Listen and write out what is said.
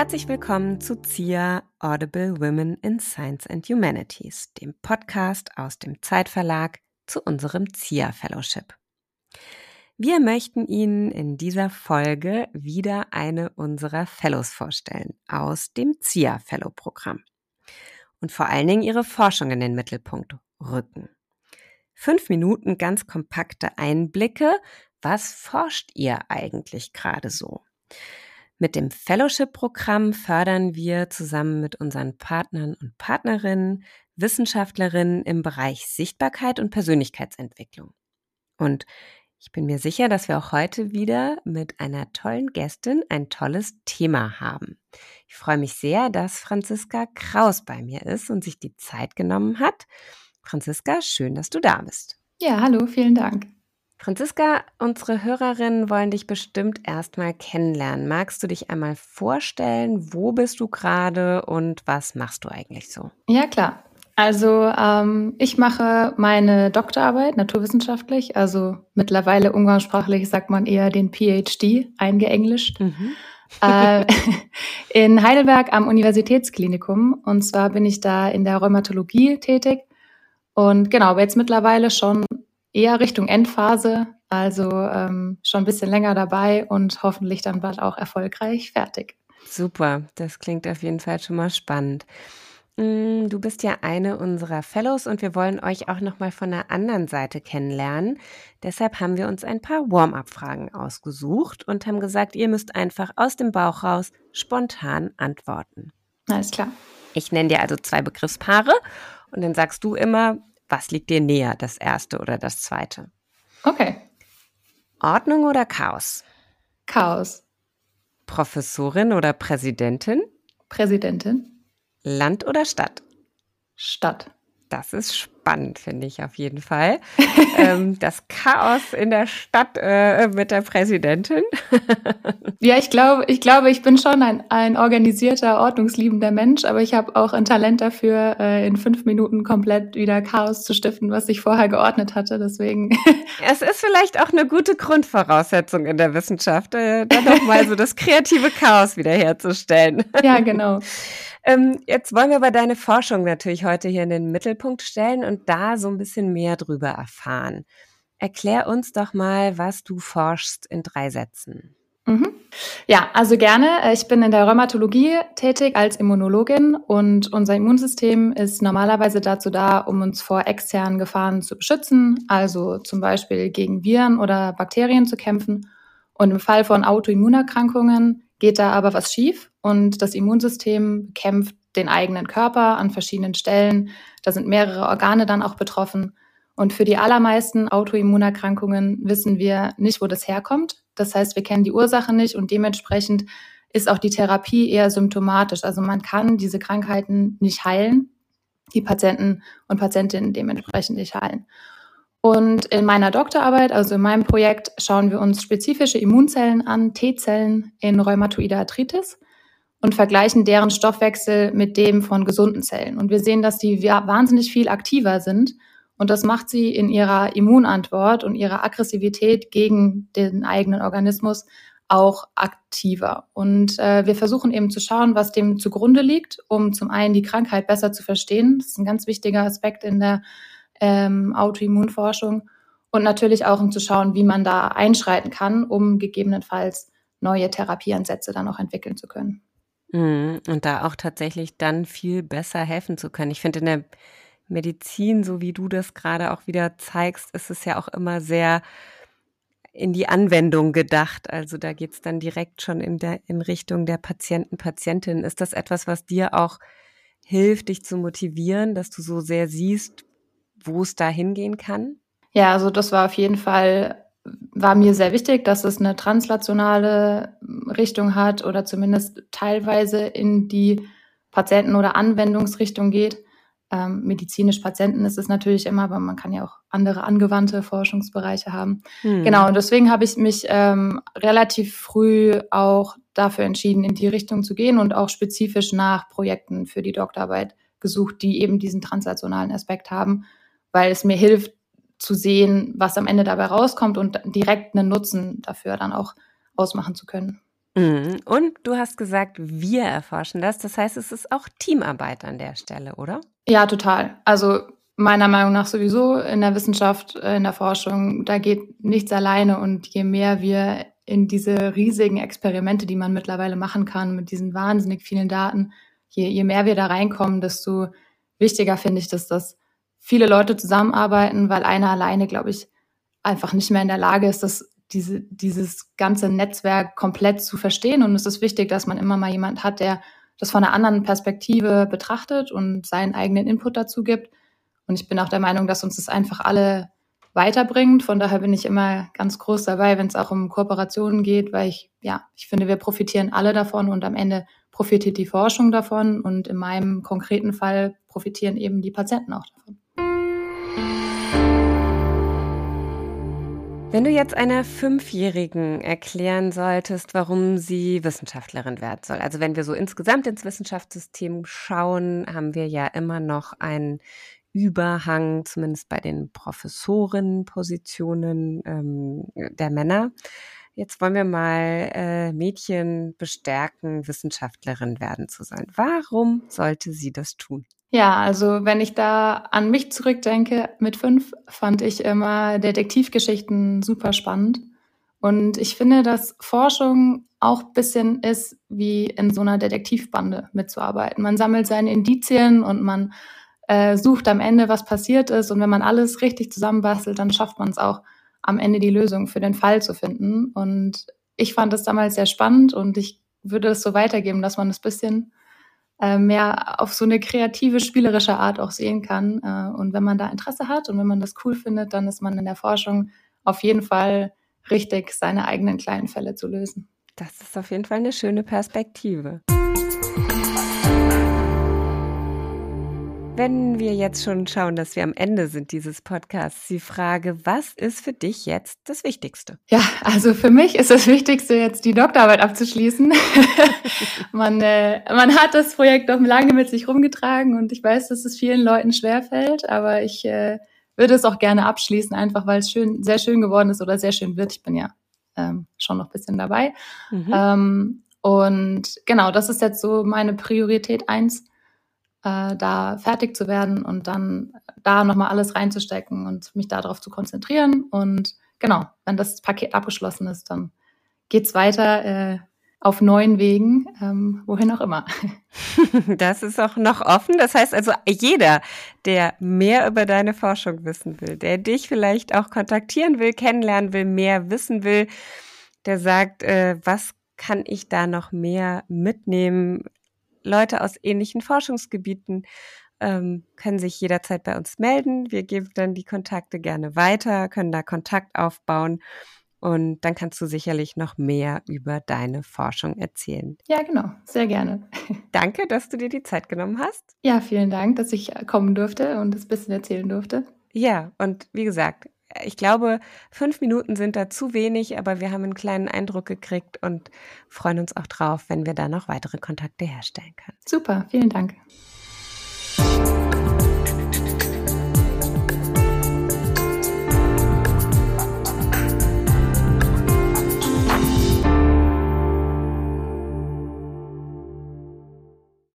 Herzlich willkommen zu ZIA Audible Women in Science and Humanities, dem Podcast aus dem Zeitverlag zu unserem ZIA Fellowship. Wir möchten Ihnen in dieser Folge wieder eine unserer Fellows vorstellen aus dem ZIA Fellow Programm und vor allen Dingen ihre Forschung in den Mittelpunkt rücken. Fünf Minuten ganz kompakte Einblicke. Was forscht ihr eigentlich gerade so? Mit dem Fellowship-Programm fördern wir zusammen mit unseren Partnern und Partnerinnen Wissenschaftlerinnen im Bereich Sichtbarkeit und Persönlichkeitsentwicklung. Und ich bin mir sicher, dass wir auch heute wieder mit einer tollen Gästin ein tolles Thema haben. Ich freue mich sehr, dass Franziska Kraus bei mir ist und sich die Zeit genommen hat. Franziska, schön, dass du da bist. Ja, hallo, vielen Dank. Franziska, unsere Hörerinnen wollen dich bestimmt erstmal kennenlernen. Magst du dich einmal vorstellen? Wo bist du gerade und was machst du eigentlich so? Ja, klar. Also ähm, ich mache meine Doktorarbeit naturwissenschaftlich, also mittlerweile umgangssprachlich sagt man eher den PhD eingeenglischt. Mhm. äh, in Heidelberg am Universitätsklinikum. Und zwar bin ich da in der Rheumatologie tätig. Und genau, aber jetzt mittlerweile schon eher Richtung Endphase, also ähm, schon ein bisschen länger dabei und hoffentlich dann bald auch erfolgreich fertig. Super, das klingt auf jeden Fall schon mal spannend. Mm, du bist ja eine unserer Fellows und wir wollen euch auch noch mal von der anderen Seite kennenlernen. Deshalb haben wir uns ein paar Warm-up-Fragen ausgesucht und haben gesagt, ihr müsst einfach aus dem Bauch raus spontan antworten. Alles klar. Ich nenne dir also zwei Begriffspaare und dann sagst du immer, was liegt dir näher, das erste oder das zweite? Okay. Ordnung oder Chaos? Chaos. Professorin oder Präsidentin? Präsidentin. Land oder Stadt? Stadt. Das ist spannend, finde ich auf jeden Fall. ähm, das Chaos in der Stadt äh, mit der Präsidentin. ja, ich glaube, ich glaube, ich bin schon ein, ein organisierter, ordnungsliebender Mensch, aber ich habe auch ein Talent dafür, äh, in fünf Minuten komplett wieder Chaos zu stiften, was ich vorher geordnet hatte. Deswegen. es ist vielleicht auch eine gute Grundvoraussetzung in der Wissenschaft, äh, dann nochmal so das kreative Chaos wiederherzustellen. ja, genau. Ähm, jetzt wollen wir aber deine Forschung natürlich heute hier in den Mittelpunkt stellen und da so ein bisschen mehr drüber erfahren. Erklär uns doch mal, was du forschst in drei Sätzen. Mhm. Ja, also gerne. Ich bin in der Rheumatologie tätig als Immunologin und unser Immunsystem ist normalerweise dazu da, um uns vor externen Gefahren zu beschützen, also zum Beispiel gegen Viren oder Bakterien zu kämpfen. Und im Fall von Autoimmunerkrankungen geht da aber was schief und das Immunsystem kämpft den eigenen Körper an verschiedenen Stellen. Da sind mehrere Organe dann auch betroffen. Und für die allermeisten Autoimmunerkrankungen wissen wir nicht, wo das herkommt. Das heißt, wir kennen die Ursache nicht und dementsprechend ist auch die Therapie eher symptomatisch. Also man kann diese Krankheiten nicht heilen, die Patienten und Patientinnen dementsprechend nicht heilen. Und in meiner Doktorarbeit, also in meinem Projekt, schauen wir uns spezifische Immunzellen an, T-Zellen in rheumatoider Arthritis und vergleichen deren Stoffwechsel mit dem von gesunden Zellen. Und wir sehen, dass die wahnsinnig viel aktiver sind. Und das macht sie in ihrer Immunantwort und ihrer Aggressivität gegen den eigenen Organismus auch aktiver. Und äh, wir versuchen eben zu schauen, was dem zugrunde liegt, um zum einen die Krankheit besser zu verstehen. Das ist ein ganz wichtiger Aspekt in der ähm, Autoimmunforschung und natürlich auch um zu schauen, wie man da einschreiten kann, um gegebenenfalls neue Therapieansätze dann auch entwickeln zu können. Mhm. Und da auch tatsächlich dann viel besser helfen zu können. Ich finde in der Medizin, so wie du das gerade auch wieder zeigst, ist es ja auch immer sehr in die Anwendung gedacht. Also da geht es dann direkt schon in, der, in Richtung der Patienten, Patientin. Ist das etwas, was dir auch hilft, dich zu motivieren, dass du so sehr siehst, wo es da hingehen kann? Ja, also das war auf jeden Fall, war mir sehr wichtig, dass es eine translationale Richtung hat oder zumindest teilweise in die Patienten- oder Anwendungsrichtung geht. Ähm, medizinisch Patienten ist es natürlich immer, aber man kann ja auch andere angewandte Forschungsbereiche haben. Hm. Genau, und deswegen habe ich mich ähm, relativ früh auch dafür entschieden, in die Richtung zu gehen und auch spezifisch nach Projekten für die Doktorarbeit gesucht, die eben diesen translationalen Aspekt haben weil es mir hilft zu sehen, was am Ende dabei rauskommt und direkt einen Nutzen dafür dann auch ausmachen zu können. Mhm. Und du hast gesagt, wir erforschen das. Das heißt, es ist auch Teamarbeit an der Stelle, oder? Ja, total. Also meiner Meinung nach sowieso in der Wissenschaft, äh, in der Forschung, da geht nichts alleine. Und je mehr wir in diese riesigen Experimente, die man mittlerweile machen kann, mit diesen wahnsinnig vielen Daten, je, je mehr wir da reinkommen, desto wichtiger finde ich, dass das viele Leute zusammenarbeiten, weil einer alleine, glaube ich, einfach nicht mehr in der Lage ist, das, diese, dieses ganze Netzwerk komplett zu verstehen. Und es ist wichtig, dass man immer mal jemand hat, der das von einer anderen Perspektive betrachtet und seinen eigenen Input dazu gibt. Und ich bin auch der Meinung, dass uns das einfach alle weiterbringt. Von daher bin ich immer ganz groß dabei, wenn es auch um Kooperationen geht, weil ich, ja, ich finde, wir profitieren alle davon und am Ende profitiert die Forschung davon und in meinem konkreten Fall profitieren eben die Patienten auch davon. Wenn du jetzt einer Fünfjährigen erklären solltest, warum sie Wissenschaftlerin werden soll, also wenn wir so insgesamt ins Wissenschaftssystem schauen, haben wir ja immer noch einen Überhang, zumindest bei den Professorenpositionen ähm, der Männer. Jetzt wollen wir mal äh, Mädchen bestärken, Wissenschaftlerin werden zu sein. Warum sollte sie das tun? Ja, also wenn ich da an mich zurückdenke, mit fünf fand ich immer Detektivgeschichten super spannend. Und ich finde, dass Forschung auch bisschen ist, wie in so einer Detektivbande mitzuarbeiten. Man sammelt seine Indizien und man äh, sucht am Ende, was passiert ist. Und wenn man alles richtig zusammenbastelt, dann schafft man es auch, am Ende die Lösung für den Fall zu finden. Und ich fand es damals sehr spannend und ich würde es so weitergeben, dass man es bisschen äh, mehr auf so eine kreative, spielerische Art auch sehen kann. Äh, und wenn man da Interesse hat und wenn man das cool findet, dann ist man in der Forschung auf jeden Fall richtig, seine eigenen kleinen Fälle zu lösen. Das ist auf jeden Fall eine schöne Perspektive. Wenn wir jetzt schon schauen, dass wir am Ende sind dieses Podcasts, die Frage, was ist für dich jetzt das Wichtigste? Ja, also für mich ist das Wichtigste jetzt die Doktorarbeit abzuschließen. man, äh, man hat das Projekt noch lange mit sich rumgetragen und ich weiß, dass es vielen Leuten schwerfällt, aber ich äh, würde es auch gerne abschließen, einfach weil es schön, sehr schön geworden ist oder sehr schön wird. Ich bin ja ähm, schon noch ein bisschen dabei. Mhm. Ähm, und genau, das ist jetzt so meine Priorität eins äh, da fertig zu werden und dann da nochmal alles reinzustecken und mich darauf zu konzentrieren. Und genau, wenn das Paket abgeschlossen ist, dann geht's weiter äh, auf neuen Wegen, ähm, wohin auch immer. Das ist auch noch offen. Das heißt also, jeder, der mehr über deine Forschung wissen will, der dich vielleicht auch kontaktieren will, kennenlernen will, mehr wissen will, der sagt, äh, was kann ich da noch mehr mitnehmen? Leute aus ähnlichen Forschungsgebieten ähm, können sich jederzeit bei uns melden. Wir geben dann die Kontakte gerne weiter, können da Kontakt aufbauen und dann kannst du sicherlich noch mehr über deine Forschung erzählen. Ja, genau, sehr gerne. Danke, dass du dir die Zeit genommen hast. Ja, vielen Dank, dass ich kommen durfte und das bisschen erzählen durfte. Ja, und wie gesagt, ich glaube, fünf Minuten sind da zu wenig, aber wir haben einen kleinen Eindruck gekriegt und freuen uns auch drauf, wenn wir da noch weitere Kontakte herstellen können. Super, vielen Dank.